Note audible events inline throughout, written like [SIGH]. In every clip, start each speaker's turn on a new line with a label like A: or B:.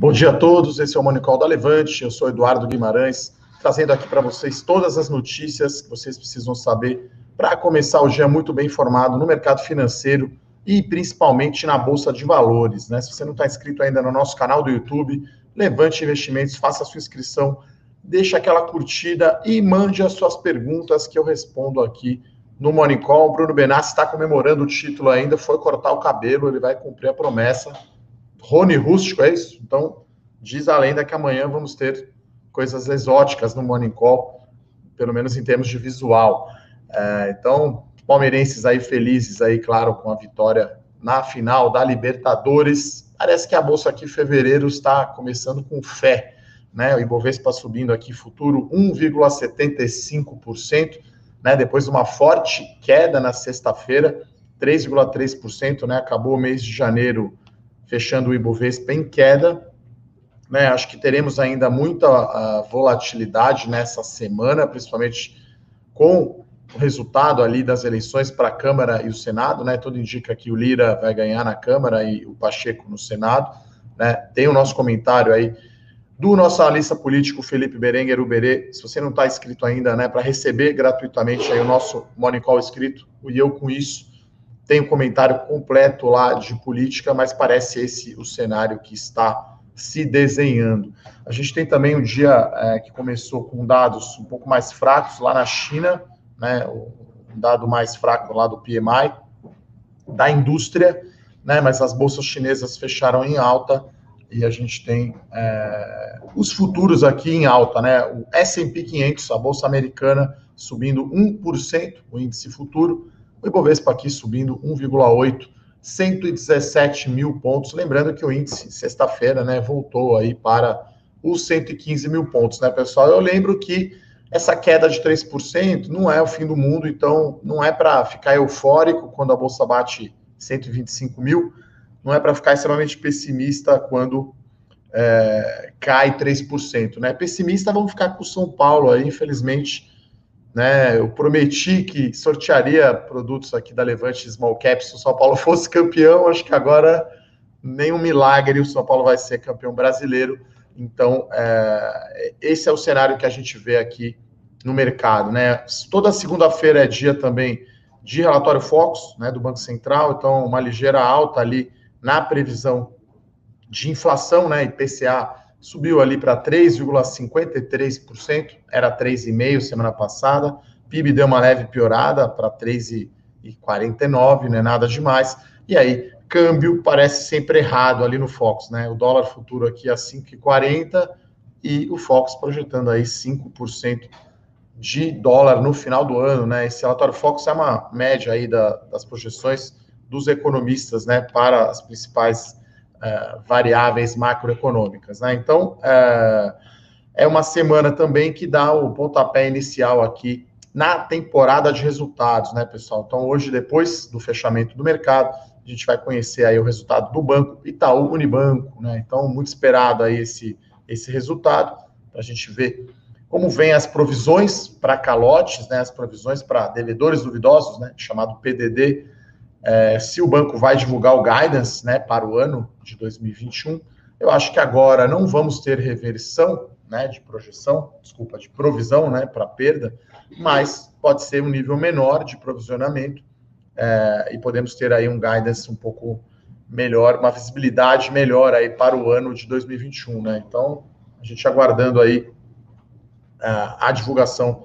A: Bom dia a todos, esse é o Monicol da Levante, eu sou Eduardo Guimarães, trazendo aqui para vocês todas as notícias que vocês precisam saber para começar o dia muito bem informado no mercado financeiro e principalmente na Bolsa de Valores. Né? Se você não está inscrito ainda no nosso canal do YouTube, Levante Investimentos, faça a sua inscrição, deixe aquela curtida e mande as suas perguntas que eu respondo aqui no. O Bruno Benassi está comemorando o título ainda, foi cortar o cabelo, ele vai cumprir a promessa. Rony Rústico, é isso? Então, diz a lenda que amanhã vamos ter coisas exóticas no Morning Call, pelo menos em termos de visual. É, então, palmeirenses aí felizes aí, claro, com a vitória na final da Libertadores. Parece que a bolsa aqui em fevereiro está começando com fé, né? O Ibovespa subindo aqui futuro 1,75% né? Depois de uma forte queda na sexta-feira, 3,3%, né? Acabou o mês de janeiro fechando o Ibovespa em queda. Né, acho que teremos ainda muita uh, volatilidade nessa semana, principalmente com o resultado ali das eleições para a Câmara e o Senado, né? Tudo indica que o Lira vai ganhar na Câmara e o Pacheco no Senado, né? Tem o nosso comentário aí do nosso analista político Felipe Berenguer Uberê. Se você não está inscrito ainda, né, para receber gratuitamente aí o nosso Morning Call escrito, e eu com isso tenho um comentário completo lá de política, mas parece esse o cenário que está se desenhando. A gente tem também um dia é, que começou com dados um pouco mais fracos lá na China, né, um dado mais fraco lá do PMI, da indústria, né, mas as bolsas chinesas fecharam em alta e a gente tem é, os futuros aqui em alta, né? O S&P 500, a bolsa americana, subindo 1%, o índice futuro, o Ibovespa aqui subindo 1,8%, 117 mil pontos. Lembrando que o índice, sexta-feira, né, voltou aí para os 115 mil pontos, né, pessoal? Eu lembro que essa queda de 3% não é o fim do mundo, então não é para ficar eufórico quando a bolsa bate 125 mil, não é para ficar extremamente pessimista quando é, cai 3%. Né? Pessimista, vamos ficar com o São Paulo aí, infelizmente. Né, eu prometi que sortearia produtos aqui da Levante Small Caps se o São Paulo [LAUGHS] fosse campeão. Acho que agora nenhum milagre o São Paulo vai ser campeão brasileiro. Então, é, esse é o cenário que a gente vê aqui no mercado. Né? Toda segunda-feira é dia também de relatório Focus né, do Banco Central, então uma ligeira alta ali na previsão de inflação, né, IPCA subiu ali para 3,53%, era 3,5% semana passada, PIB deu uma leve piorada para 3,49%, não é nada demais, e aí câmbio parece sempre errado ali no Fox, né, o dólar futuro aqui a 5,40% e o Fox projetando aí 5% de dólar no final do ano, né, esse relatório Fox é uma média aí da, das projeções dos economistas né, para as principais uh, variáveis macroeconômicas. Né? Então, uh, é uma semana também que dá o pontapé inicial aqui na temporada de resultados, né, pessoal? Então, hoje, depois do fechamento do mercado, a gente vai conhecer aí o resultado do banco Itaú Unibanco, né? Então, muito esperado aí esse, esse resultado, para a gente ver como vem as provisões para calotes, né? As provisões para devedores duvidosos, né? Chamado PDD, é, se o banco vai divulgar o guidance né, para o ano de 2021. Eu acho que agora não vamos ter reversão né, de projeção, desculpa, de provisão né, para perda, mas pode ser um nível menor de provisionamento é, e podemos ter aí um guidance um pouco melhor, uma visibilidade melhor aí para o ano de 2021. Né? Então, a gente aguardando aí a, a divulgação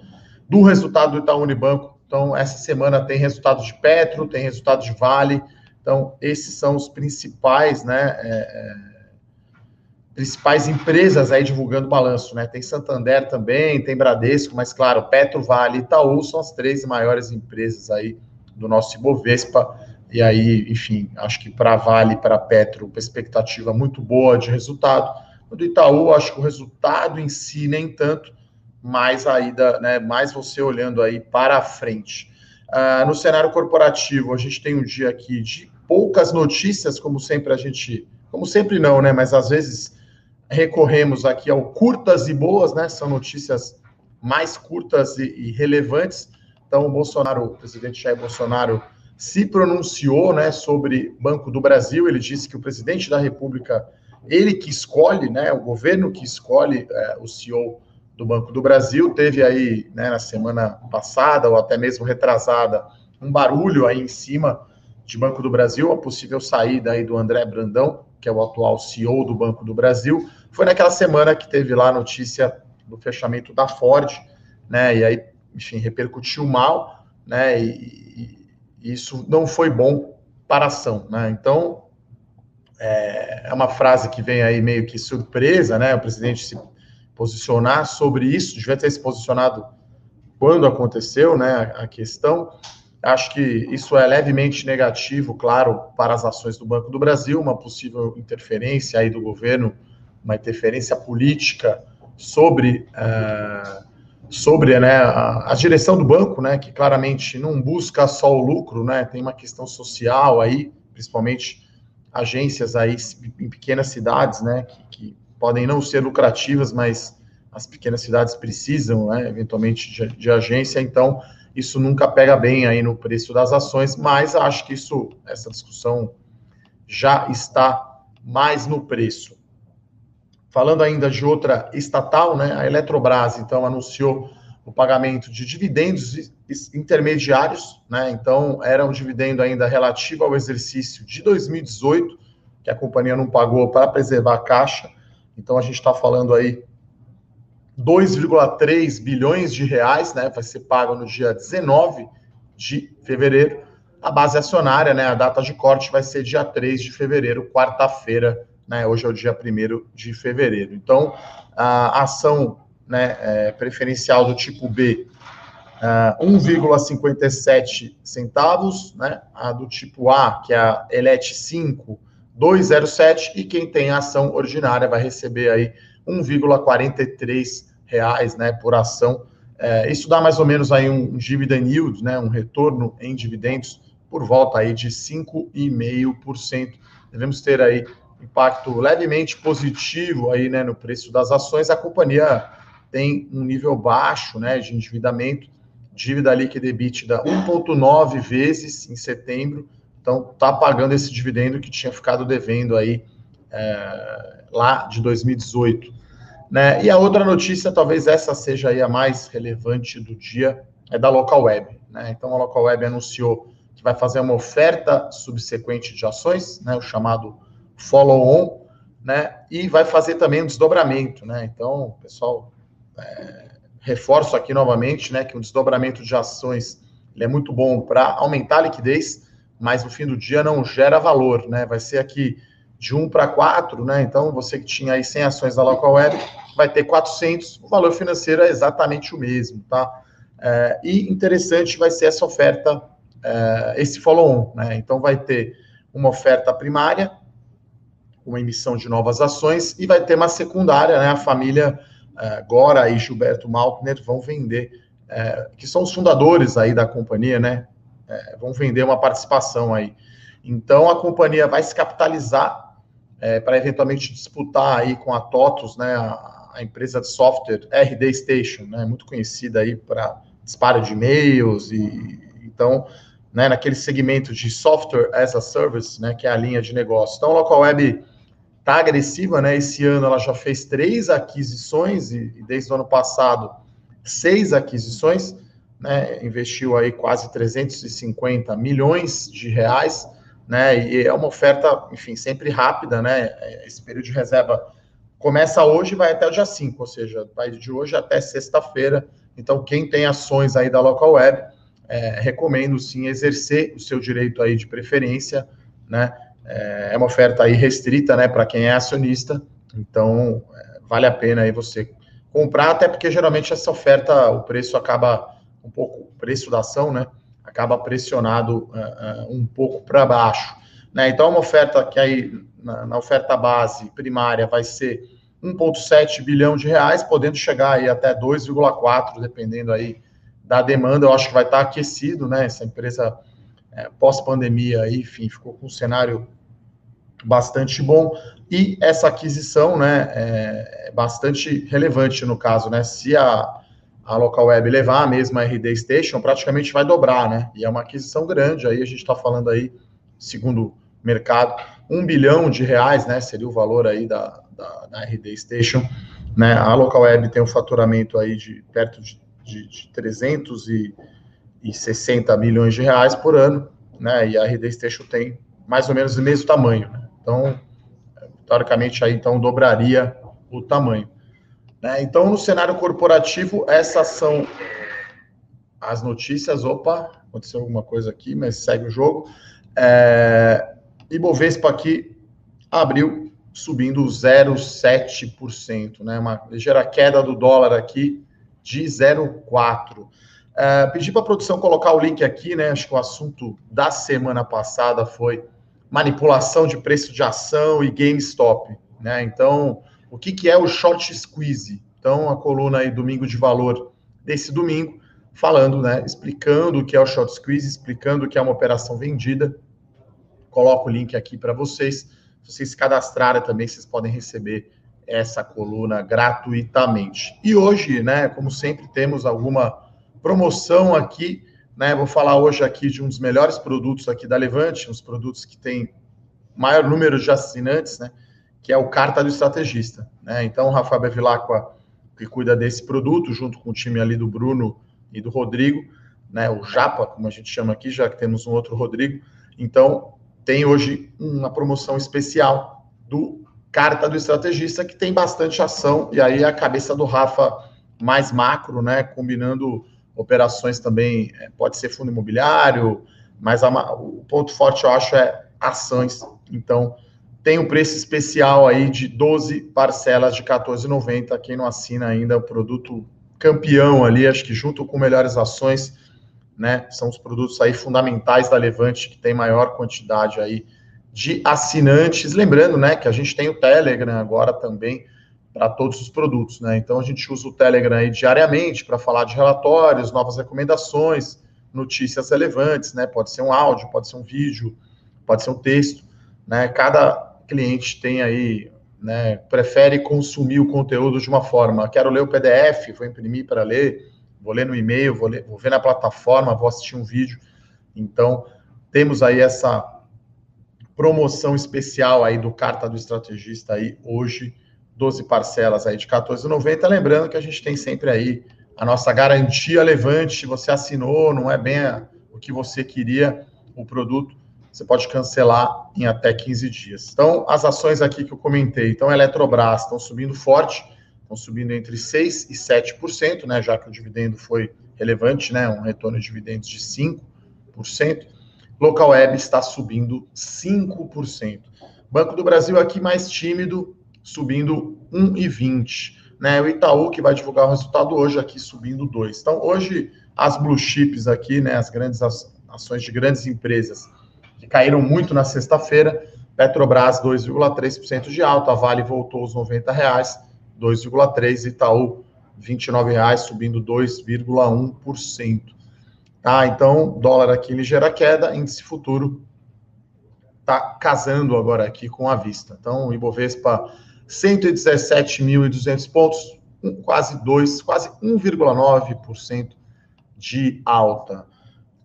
A: do resultado do Itaú Unibanco então, essa semana tem resultados de Petro, tem resultados de Vale. Então, esses são os principais, né? É, é, principais empresas aí divulgando balanço, né? Tem Santander também, tem Bradesco, mas claro, Petro, Vale e Itaú são as três maiores empresas aí do nosso Ibovespa. E aí, enfim, acho que para Vale para Petro, expectativa muito boa de resultado. Do Itaú, acho que o resultado em si nem tanto, mais a ida, né, mais você olhando aí para frente. Uh, no cenário corporativo, a gente tem um dia aqui de poucas notícias, como sempre a gente, como sempre não, né, mas às vezes recorremos aqui ao curtas e boas, né, são notícias mais curtas e, e relevantes. Então, o Bolsonaro, o presidente Jair Bolsonaro, se pronunciou, né, sobre Banco do Brasil. Ele disse que o presidente da República ele que escolhe, né, o governo que escolhe é, o CEO do Banco do Brasil. Teve aí, né, na semana passada, ou até mesmo retrasada, um barulho aí em cima de Banco do Brasil, a possível saída aí do André Brandão, que é o atual CEO do Banco do Brasil. Foi naquela semana que teve lá a notícia do fechamento da Ford, né? E aí, enfim, repercutiu mal, né? E, e isso não foi bom para a ação, né? Então, é, é uma frase que vem aí meio que surpresa, né? O presidente se posicionar sobre isso, devia ter se posicionado quando aconteceu, né? A questão. Acho que isso é levemente negativo, claro, para as ações do Banco do Brasil, uma possível interferência aí do governo, uma interferência política sobre, uh, sobre né, a, a, direção do banco, né, que claramente não busca só o lucro, né, tem uma questão social aí, principalmente agências aí em pequenas cidades, né, que, que podem não ser lucrativas, mas as pequenas cidades precisam, né, eventualmente, de, de agência, então isso nunca pega bem aí no preço das ações, mas acho que isso, essa discussão já está mais no preço. Falando ainda de outra estatal, né, a Eletrobras, então, anunciou o pagamento de dividendos intermediários, né, então, era um dividendo ainda relativo ao exercício de 2018, que a companhia não pagou para preservar a caixa, então a gente está falando aí 2,3 bilhões de reais, né? Vai ser pago no dia 19 de fevereiro. A base acionária, né? A data de corte vai ser dia 3 de fevereiro, quarta-feira, né? Hoje é o dia 1 de fevereiro. Então, a ação né, é, preferencial do tipo B, uh, 1,57 centavos, né? A do tipo A, que é a Elet 5, 2,07, e quem tem ação ordinária vai receber aí 1,43 reais, né, por ação. É, isso dá mais ou menos aí um dividend yield, né, um retorno em dividendos por volta aí de 5,5%. Devemos ter aí impacto levemente positivo aí, né, no preço das ações. A companhia tem um nível baixo, né, de endividamento, dívida líquida EBITDA 1.9 vezes em setembro. Então, está pagando esse dividendo que tinha ficado devendo aí é, lá de 2018. Né? E a outra notícia, talvez essa seja aí a mais relevante do dia, é da Local Web. Né? Então, a Local Web anunciou que vai fazer uma oferta subsequente de ações, né? o chamado follow-on, né? e vai fazer também um desdobramento. Né? Então, pessoal, é, reforço aqui novamente né, que o desdobramento de ações é muito bom para aumentar a liquidez, mas no fim do dia não gera valor. Né? Vai ser aqui de 1 para 4, né? Então, você que tinha aí 100 ações da Local Web, vai ter 400, o valor financeiro é exatamente o mesmo, tá? É, e interessante vai ser essa oferta, é, esse follow-on, né? Então, vai ter uma oferta primária, uma emissão de novas ações, e vai ter uma secundária, né? A família é, Gora e Gilberto Maltner vão vender, é, que são os fundadores aí da companhia, né? É, vão vender uma participação aí. Então, a companhia vai se capitalizar é, para eventualmente disputar aí com a TOTUS, né, a, a, empresa de software RD Station, né, muito conhecida aí para disparo de e-mails e então, né, naquele segmento de software as a service, né, que é a linha de negócio. Então, a Local Web está agressiva, né? Esse ano ela já fez três aquisições e, e desde o ano passado seis aquisições, né? Investiu aí quase 350 milhões de reais né? E é uma oferta, enfim, sempre rápida, né? Esse período de reserva começa hoje e vai até o dia 5, ou seja, vai de hoje até sexta-feira. Então, quem tem ações aí da Local Web, é, recomendo sim exercer o seu direito aí de preferência, né? É, é uma oferta aí restrita, né, para quem é acionista. Então, é, vale a pena aí você comprar, até porque geralmente essa oferta, o preço acaba um pouco, o preço da ação, né? acaba pressionado uh, uh, um pouco para baixo. Né? Então, uma oferta que aí, na, na oferta base primária, vai ser 1,7 bilhão de reais, podendo chegar aí até 2,4, dependendo aí da demanda. Eu acho que vai estar aquecido, né? Essa empresa é, pós-pandemia, enfim, ficou com um cenário bastante bom. E essa aquisição, né, é, é bastante relevante no caso, né? Se a a local web levar a mesma RD Station, praticamente vai dobrar, né? E é uma aquisição grande, aí a gente está falando aí, segundo mercado, um bilhão de reais, né? Seria o valor aí da, da, da RD Station. Né? A Local Web tem um faturamento aí de perto de, de, de 360 milhões de reais por ano, né? E a RD Station tem mais ou menos o mesmo tamanho. Né? Então, teoricamente, aí então dobraria o tamanho. Né? Então, no cenário corporativo, essas são as notícias. Opa, aconteceu alguma coisa aqui, mas segue o jogo. É, Ibovespa aqui abriu subindo 0,7%, né? Uma ligeira queda do dólar aqui de 0,4%. É, pedi para a produção colocar o link aqui, né? Acho que o assunto da semana passada foi manipulação de preço de ação e GameStop, né? Então, o que, que é o short squeeze? Então, a coluna aí Domingo de Valor desse domingo, falando, né? Explicando o que é o short squeeze, explicando o que é uma operação vendida. Coloco o link aqui para vocês. Se vocês se cadastrarem também, vocês podem receber essa coluna gratuitamente. E hoje, né, como sempre, temos alguma promoção aqui, né? Vou falar hoje aqui de um dos melhores produtos aqui da Levante, uns produtos que tem maior número de assinantes, né? Que é o Carta do Estrategista, né? Então, o Rafael Bevilacqua, que cuida desse produto, junto com o time ali do Bruno e do Rodrigo, né? O Japa, como a gente chama aqui, já que temos um outro Rodrigo. Então, tem hoje uma promoção especial do Carta do Estrategista, que tem bastante ação, e aí a cabeça do Rafa mais macro, né? Combinando operações também, é, pode ser fundo imobiliário, mas a, o ponto forte eu acho é ações. Então, tem um preço especial aí de 12 parcelas de 14,90. Quem não assina ainda, o produto campeão ali, acho que junto com melhores ações, né, são os produtos aí fundamentais da Levante, que tem maior quantidade aí de assinantes. Lembrando, né, que a gente tem o Telegram agora também, para todos os produtos, né? Então a gente usa o Telegram aí diariamente para falar de relatórios, novas recomendações, notícias relevantes, né? Pode ser um áudio, pode ser um vídeo, pode ser um texto, né? Cada cliente tem aí, né? Prefere consumir o conteúdo de uma forma. Quero ler o PDF, vou imprimir para ler, vou ler no e-mail, vou, ler, vou ver na plataforma, vou assistir um vídeo. Então temos aí essa promoção especial aí do Carta do Estrategista aí hoje 12 parcelas aí de 14,90. Lembrando que a gente tem sempre aí a nossa garantia levante. Você assinou, não é bem o que você queria, o produto, você pode cancelar em até 15 dias. Então, as ações aqui que eu comentei, então, Eletrobras estão subindo forte, estão subindo entre 6% e 7%, né, já que o dividendo foi relevante, né, um retorno de dividendos de 5%. Local Web está subindo 5%. Banco do Brasil aqui mais tímido, subindo 1,20. Né? O Itaú, que vai divulgar o resultado hoje, aqui subindo 2. Então, hoje, as blue chips aqui, né, as grandes ações de grandes empresas, que caíram muito na sexta-feira, Petrobras 2,3% de alta, a Vale voltou aos 90 reais, 2,3%, Itaú 29 reais, subindo 2,1%. Tá, então, dólar aqui ligeira queda, índice futuro tá casando agora aqui com a vista. Então, Ibovespa 117.200 pontos, quase 2, quase 1,9% de alta.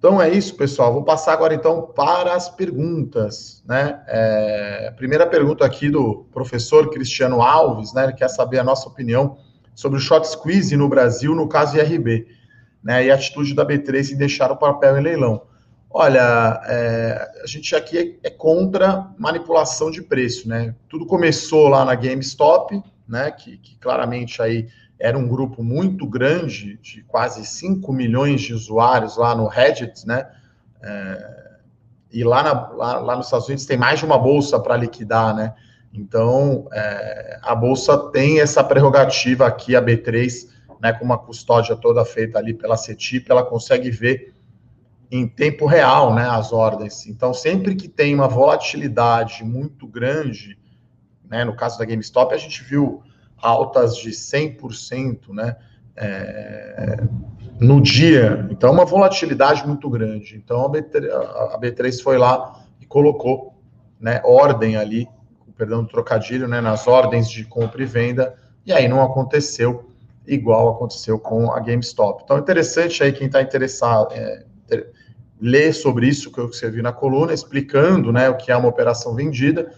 A: Então é isso, pessoal. Vou passar agora então para as perguntas, né? É, primeira pergunta aqui do professor Cristiano Alves, né? Ele quer saber a nossa opinião sobre o short squeeze no Brasil, no caso IRB, né? E a atitude da B3 em deixar o papel em leilão. Olha, é, a gente aqui é, é, contra manipulação de preço, né? Tudo começou lá na GameStop, né? Que, que, claramente aí era um grupo muito grande, de quase 5 milhões de usuários lá no Reddit, né? É, e lá, na, lá, lá, nos Estados Unidos tem mais de uma bolsa para liquidar, né? Então, é, a bolsa tem essa prerrogativa aqui, a B3, né, com uma custódia toda feita ali pela CETIP, ela consegue ver em tempo real, né, as ordens. Então, sempre que tem uma volatilidade muito grande, né, no caso da GameStop, a gente viu altas de 100%, né, é, no dia. Então, uma volatilidade muito grande. Então, a B3, a B3 foi lá e colocou, né, ordem ali, perdão do trocadilho, né, nas ordens de compra e venda, e aí não aconteceu igual aconteceu com a GameStop. Então, interessante aí quem está interessado, é, ler sobre isso que eu escrevi na coluna, explicando né, o que é uma operação vendida.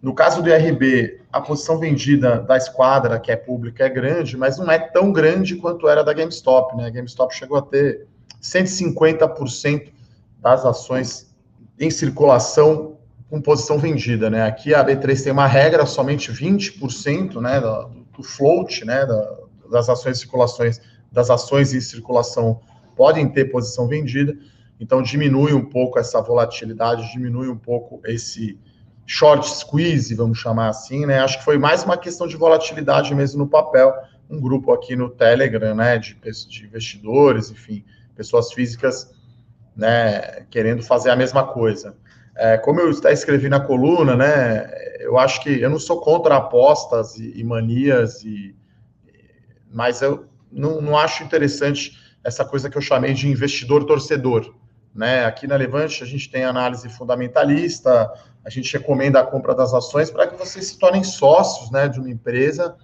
A: No caso do IRB, a posição vendida da esquadra, que é pública, é grande, mas não é tão grande quanto era da GameStop. Né? A GameStop chegou a ter 150% das ações em circulação com posição vendida. Né? Aqui a B3 tem uma regra, somente 20% né, do, do float né, da, das ações circulações, das ações em circulação podem ter posição vendida, então diminui um pouco essa volatilidade, diminui um pouco esse short squeeze, vamos chamar assim, né? Acho que foi mais uma questão de volatilidade mesmo no papel. Um grupo aqui no Telegram, né, de, de investidores, enfim, pessoas físicas, né, querendo fazer a mesma coisa. É, como eu escrevi na coluna, né, eu acho que eu não sou contra apostas e, e manias, e, mas eu não, não acho interessante essa coisa que eu chamei de investidor torcedor. Né? Aqui na Levante a gente tem análise fundamentalista, a gente recomenda a compra das ações para que vocês se tornem sócios né, de uma empresa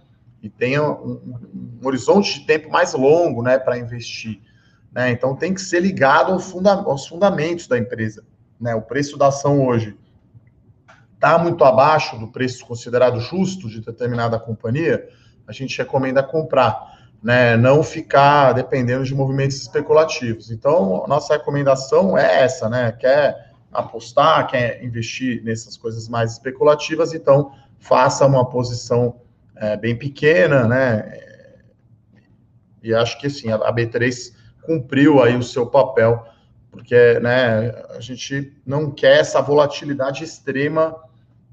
A: e tenham um, um horizonte de tempo mais longo né, para investir. Né? Então tem que ser ligado ao funda aos fundamentos da empresa. Né? O preço da ação hoje está muito abaixo do preço considerado justo de determinada companhia, a gente recomenda comprar né, não ficar dependendo de movimentos especulativos. Então, nossa recomendação é essa, né? Quer apostar, quer investir nessas coisas mais especulativas, então faça uma posição é, bem pequena, né? E acho que sim, a B3 cumpriu aí o seu papel, porque né, a gente não quer essa volatilidade extrema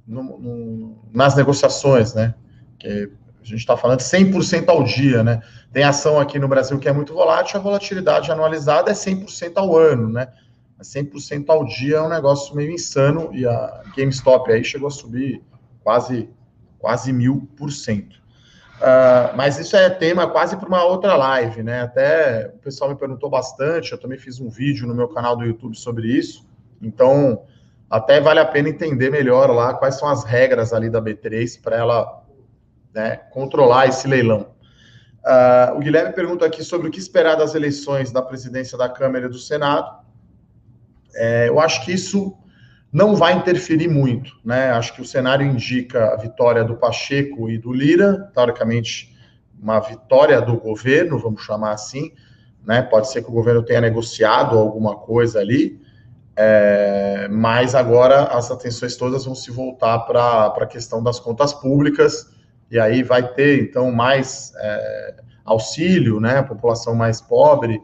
A: no, no, nas negociações, né? Que a gente está falando 100% ao dia, né? Tem ação aqui no Brasil que é muito volátil, a volatilidade anualizada é 100% ao ano, né? 100% ao dia é um negócio meio insano e a GameStop aí chegou a subir quase quase mil por cento. Uh, mas isso é tema quase para uma outra live, né? Até o pessoal me perguntou bastante, eu também fiz um vídeo no meu canal do YouTube sobre isso, então até vale a pena entender melhor lá quais são as regras ali da B3 para ela né, controlar esse leilão. Uh, o Guilherme pergunta aqui sobre o que esperar das eleições da presidência da Câmara e do Senado. É, eu acho que isso não vai interferir muito, né? Acho que o cenário indica a vitória do Pacheco e do Lira, teoricamente uma vitória do governo, vamos chamar assim, né? Pode ser que o governo tenha negociado alguma coisa ali, é, mas agora as atenções todas vão se voltar para a questão das contas públicas e aí vai ter, então, mais é, auxílio, né, a população mais pobre,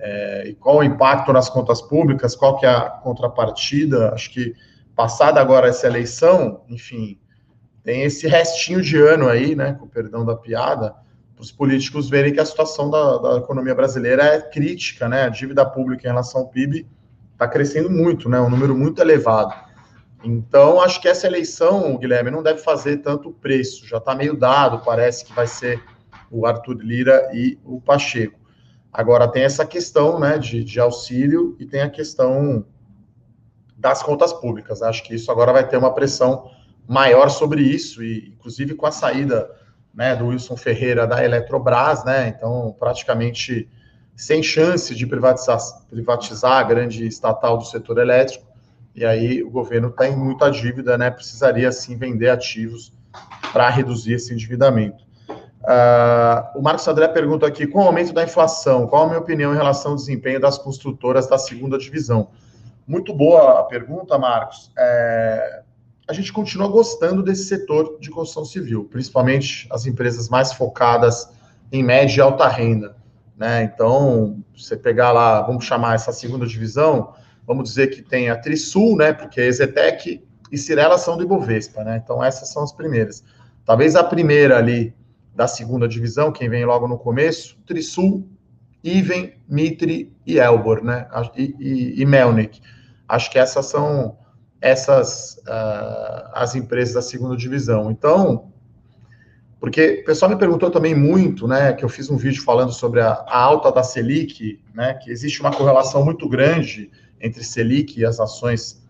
A: é, e qual o impacto nas contas públicas, qual que é a contrapartida, acho que passada agora essa eleição, enfim, tem esse restinho de ano aí, né, com perdão da piada, para os políticos verem que a situação da, da, economia brasileira é crítica, né, a dívida pública em relação ao PIB está crescendo muito, né, um número muito elevado. Então, acho que essa eleição, Guilherme, não deve fazer tanto preço. Já está meio dado, parece que vai ser o Arthur Lira e o Pacheco. Agora, tem essa questão né, de, de auxílio e tem a questão das contas públicas. Acho que isso agora vai ter uma pressão maior sobre isso, e inclusive com a saída né, do Wilson Ferreira da Eletrobras, né, então praticamente sem chance de privatizar, privatizar a grande estatal do setor elétrico, e aí o governo tem muita dívida, né? Precisaria sim vender ativos para reduzir esse endividamento. Uh, o Marcos André pergunta aqui: com o aumento da inflação, qual a minha opinião em relação ao desempenho das construtoras da segunda divisão? Muito boa a pergunta, Marcos. É, a gente continua gostando desse setor de construção civil, principalmente as empresas mais focadas em média e alta renda. Né? Então, você pegar lá, vamos chamar essa segunda divisão, vamos dizer que tem a Trisul, né, porque Exetec e Cirela são do Ibovespa, né, então essas são as primeiras. Talvez a primeira ali da segunda divisão, quem vem logo no começo, Trisul, Iven, Mitre e Elbor, né, e, e, e Melnik. Acho que essas são essas uh, as empresas da segunda divisão. Então, porque o pessoal me perguntou também muito, né, que eu fiz um vídeo falando sobre a, a alta da Selic, né, que existe uma correlação muito grande entre Selic e as ações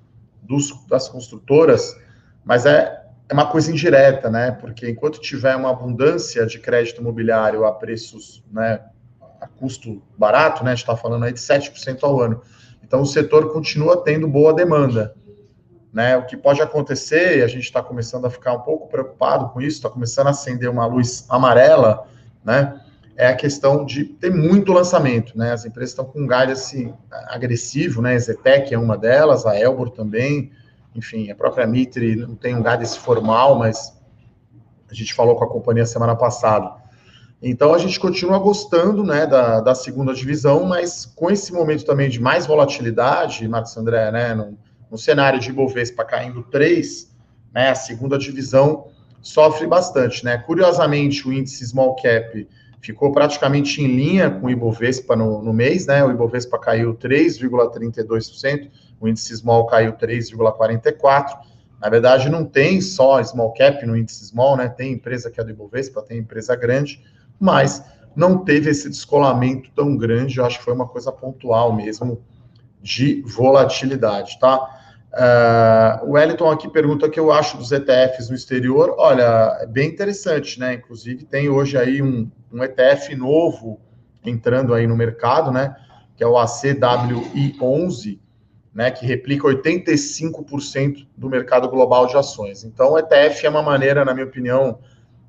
A: dos, das construtoras, mas é, é uma coisa indireta, né? Porque enquanto tiver uma abundância de crédito imobiliário a preços, né, a custo barato, né? A gente está falando aí de 7% ao ano. Então o setor continua tendo boa demanda. Né? O que pode acontecer, e a gente está começando a ficar um pouco preocupado com isso, está começando a acender uma luz amarela, né? É a questão de ter muito lançamento, né? As empresas estão com um assim, agressivo, né? A Zetec é uma delas, a Elbor também, enfim, a própria Mitre não tem um guidance formal, mas a gente falou com a companhia semana passada. Então a gente continua gostando né, da, da segunda divisão, mas com esse momento também de mais volatilidade, Marcos André, né? No, no cenário de Ibovespa caindo 3, né, a segunda divisão sofre bastante, né? Curiosamente, o índice small cap ficou praticamente em linha com o Ibovespa no, no mês, né? O Ibovespa caiu 3,32%, o índice small caiu 3,44%. Na verdade, não tem só small cap no índice small, né? Tem empresa que é do Ibovespa, tem empresa grande, mas não teve esse descolamento tão grande. Eu acho que foi uma coisa pontual mesmo de volatilidade, tá? Uh, o Wellington aqui pergunta o que eu acho dos ETFs no exterior. Olha, é bem interessante, né? Inclusive, tem hoje aí um, um ETF novo entrando aí no mercado, né? Que é o ACWI11, né? Que replica 85% do mercado global de ações. Então, o ETF é uma maneira, na minha opinião,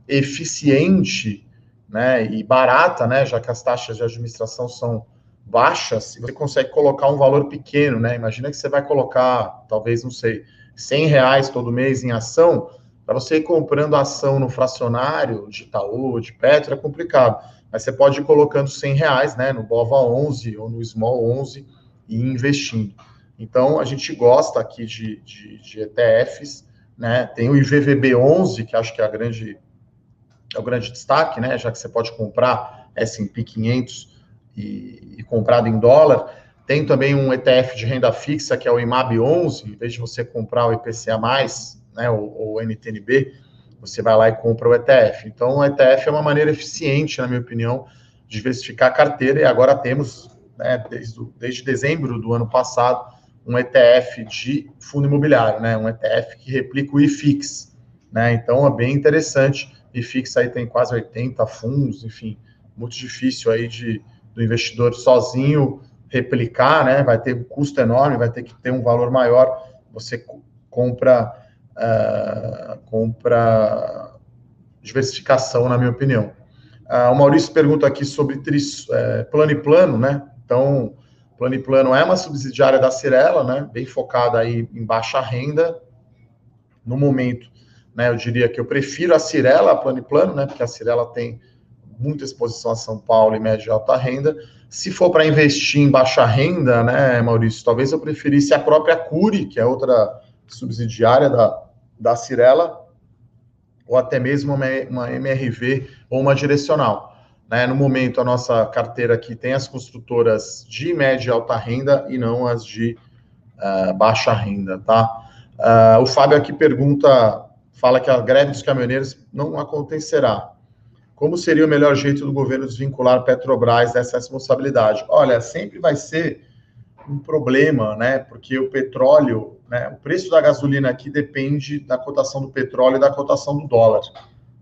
A: eficiente né, e barata, né? Já que as taxas de administração são baixas, você consegue colocar um valor pequeno, né? Imagina que você vai colocar, talvez, não sei, 100 reais todo mês em ação, para você ir comprando ação no fracionário de Itaú, de Petro, é complicado. Mas você pode ir colocando 100 reais, né, no BOVA 11 ou no Small 11 e investindo. Então, a gente gosta aqui de, de, de ETFs, né? Tem o IVVB 11, que acho que é, a grande, é o grande destaque, né? Já que você pode comprar S&P 500 e, e, comprado em dólar. Tem também um ETF de renda fixa, que é o IMAB 11, em vez de você comprar o IPCA+, né, ou o NTNB, você vai lá e compra o ETF. Então, o ETF é uma maneira eficiente, na minha opinião, de diversificar a carteira, e agora temos, né, desde, desde dezembro do ano passado, um ETF de fundo imobiliário, né, um ETF que replica o IFIX, né, então é bem interessante, IFIX aí tem quase 80 fundos, enfim, muito difícil aí de, do investidor sozinho replicar, né? Vai ter um custo enorme, vai ter que ter um valor maior. Você compra, uh, compra diversificação, na minha opinião. Uh, o Maurício pergunta aqui sobre tris, uh, plano e plano, né? Então, plano e plano é uma subsidiária da Cirela, né? Bem focada aí em baixa renda. No momento, né? Eu diria que eu prefiro a Cirela, a plano e plano, né? Porque a Cirela tem muita exposição a São Paulo e média e alta renda. Se for para investir em baixa renda, né, Maurício, talvez eu preferisse a própria Curi, que é outra subsidiária da, da Cirela, ou até mesmo uma, uma MRV ou uma direcional. Né? No momento, a nossa carteira aqui tem as construtoras de média e alta renda e não as de uh, baixa renda, tá? Uh, o Fábio aqui pergunta, fala que a greve dos caminhoneiros não acontecerá. Como seria o melhor jeito do governo desvincular Petrobras dessa responsabilidade? Olha, sempre vai ser um problema, né? Porque o petróleo, né? O preço da gasolina aqui depende da cotação do petróleo e da cotação do dólar,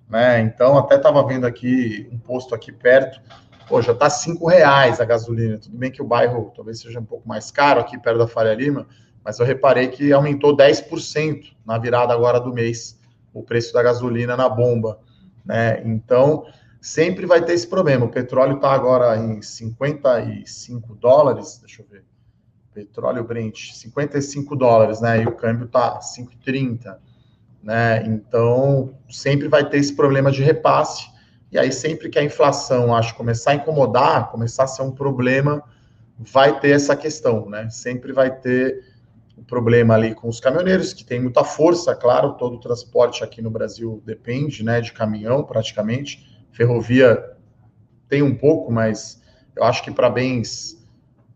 A: né? Então, até estava vendo aqui um posto aqui perto, pô, já está cinco reais a gasolina. Tudo bem que o bairro talvez seja um pouco mais caro aqui perto da Faria Lima, mas eu reparei que aumentou 10% na virada agora do mês o preço da gasolina na bomba. Né? Então, sempre vai ter esse problema. O petróleo está agora em 55 dólares, deixa eu ver. Petróleo Brent, 55 dólares, né? E o câmbio está 5,30, né? Então, sempre vai ter esse problema de repasse. E aí, sempre que a inflação, acho, começar a incomodar, começar a ser um problema, vai ter essa questão, né? Sempre vai ter problema ali com os caminhoneiros, que tem muita força, claro, todo o transporte aqui no Brasil depende, né, de caminhão praticamente. Ferrovia tem um pouco, mas eu acho que para bens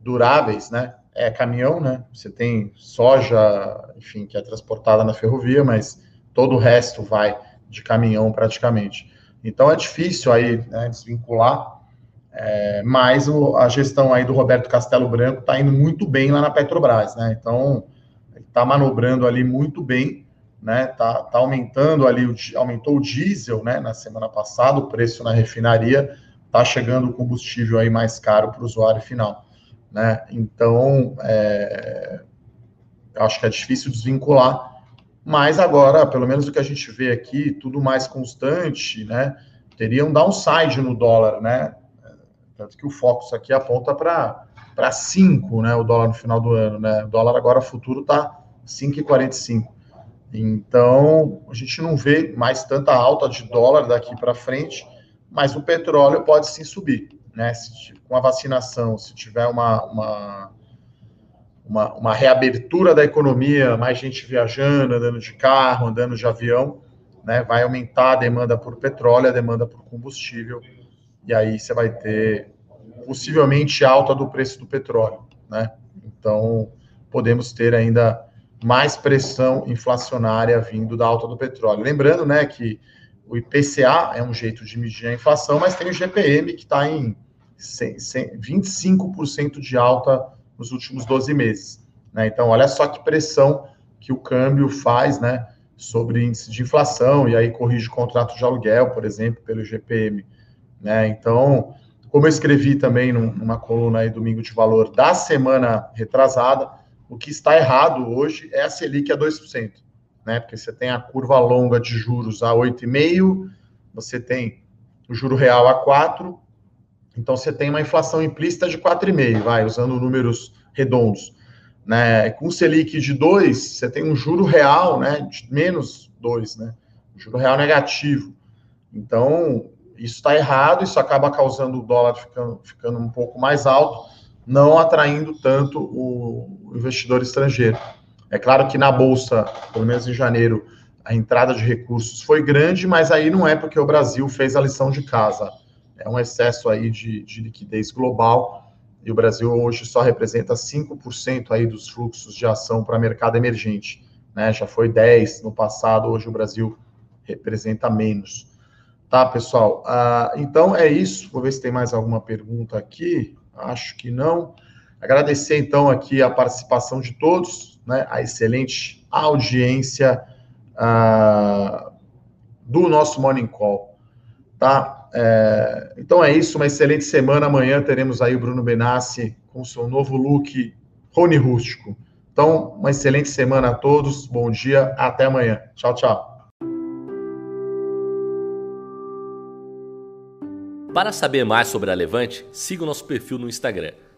A: duráveis, né, é caminhão, né? Você tem soja, enfim, que é transportada na ferrovia, mas todo o resto vai de caminhão praticamente. Então é difícil aí né, desvincular, é, mas o, a gestão aí do Roberto Castelo Branco está indo muito bem lá na Petrobras, né? Então está manobrando ali muito bem, né? Tá, tá aumentando ali, o, aumentou o diesel, né? Na semana passada, o preço na refinaria está chegando o combustível aí mais caro para o usuário final, né? Então, é, acho que é difícil desvincular, mas agora, pelo menos o que a gente vê aqui, tudo mais constante, né? Teria um downside no dólar, né? Tanto que o Focus aqui aponta para 5, né? O dólar no final do ano, né? O dólar agora futuro está 5,45. Então, a gente não vê mais tanta alta de dólar daqui para frente, mas o petróleo pode sim subir, né? Se, com a vacinação, se tiver uma, uma, uma, uma, reabertura da economia, mais gente viajando, andando de carro, andando de avião, né? Vai aumentar a demanda por petróleo, a demanda por combustível, e aí você vai ter possivelmente alta do preço do petróleo, né? Então, podemos ter ainda mais pressão inflacionária vindo da alta do petróleo. Lembrando, né, que o IPCA é um jeito de medir a inflação, mas tem o GPM que está em 25% de alta nos últimos 12 meses. Né? Então, olha só que pressão que o câmbio faz né, sobre índice de inflação, e aí corrige o contrato de aluguel, por exemplo, pelo GPM. Né? Então, como eu escrevi também numa coluna aí, Domingo de Valor, da semana retrasada, o que está errado hoje é a Selic a 2%, né? Porque você tem a curva longa de juros a 8,5%, você tem o juro real a 4%, então você tem uma inflação implícita de 4,5%, vai, usando números redondos. Né? Com Selic de 2, você tem um juro real né, de menos 2, né? Um juro real negativo. Então, isso está errado, isso acaba causando o dólar ficando, ficando um pouco mais alto não atraindo tanto o investidor estrangeiro. É claro que na bolsa, pelo menos em janeiro, a entrada de recursos foi grande, mas aí não é porque o Brasil fez a lição de casa. É um excesso aí de, de liquidez global e o Brasil hoje só representa 5% aí dos fluxos de ação para mercado emergente. Né? Já foi 10% no passado, hoje o Brasil representa menos. Tá, pessoal? Uh, então é isso. Vou ver se tem mais alguma pergunta aqui. Acho que não. Agradecer então aqui a participação de todos, né, a excelente audiência uh, do nosso Morning Call. Tá? É, então é isso, uma excelente semana. Amanhã teremos aí o Bruno Benassi com seu novo look Rony Rústico. Então, uma excelente semana a todos, bom dia, até amanhã. Tchau, tchau.
B: Para saber mais sobre a Levante, siga o nosso perfil no Instagram,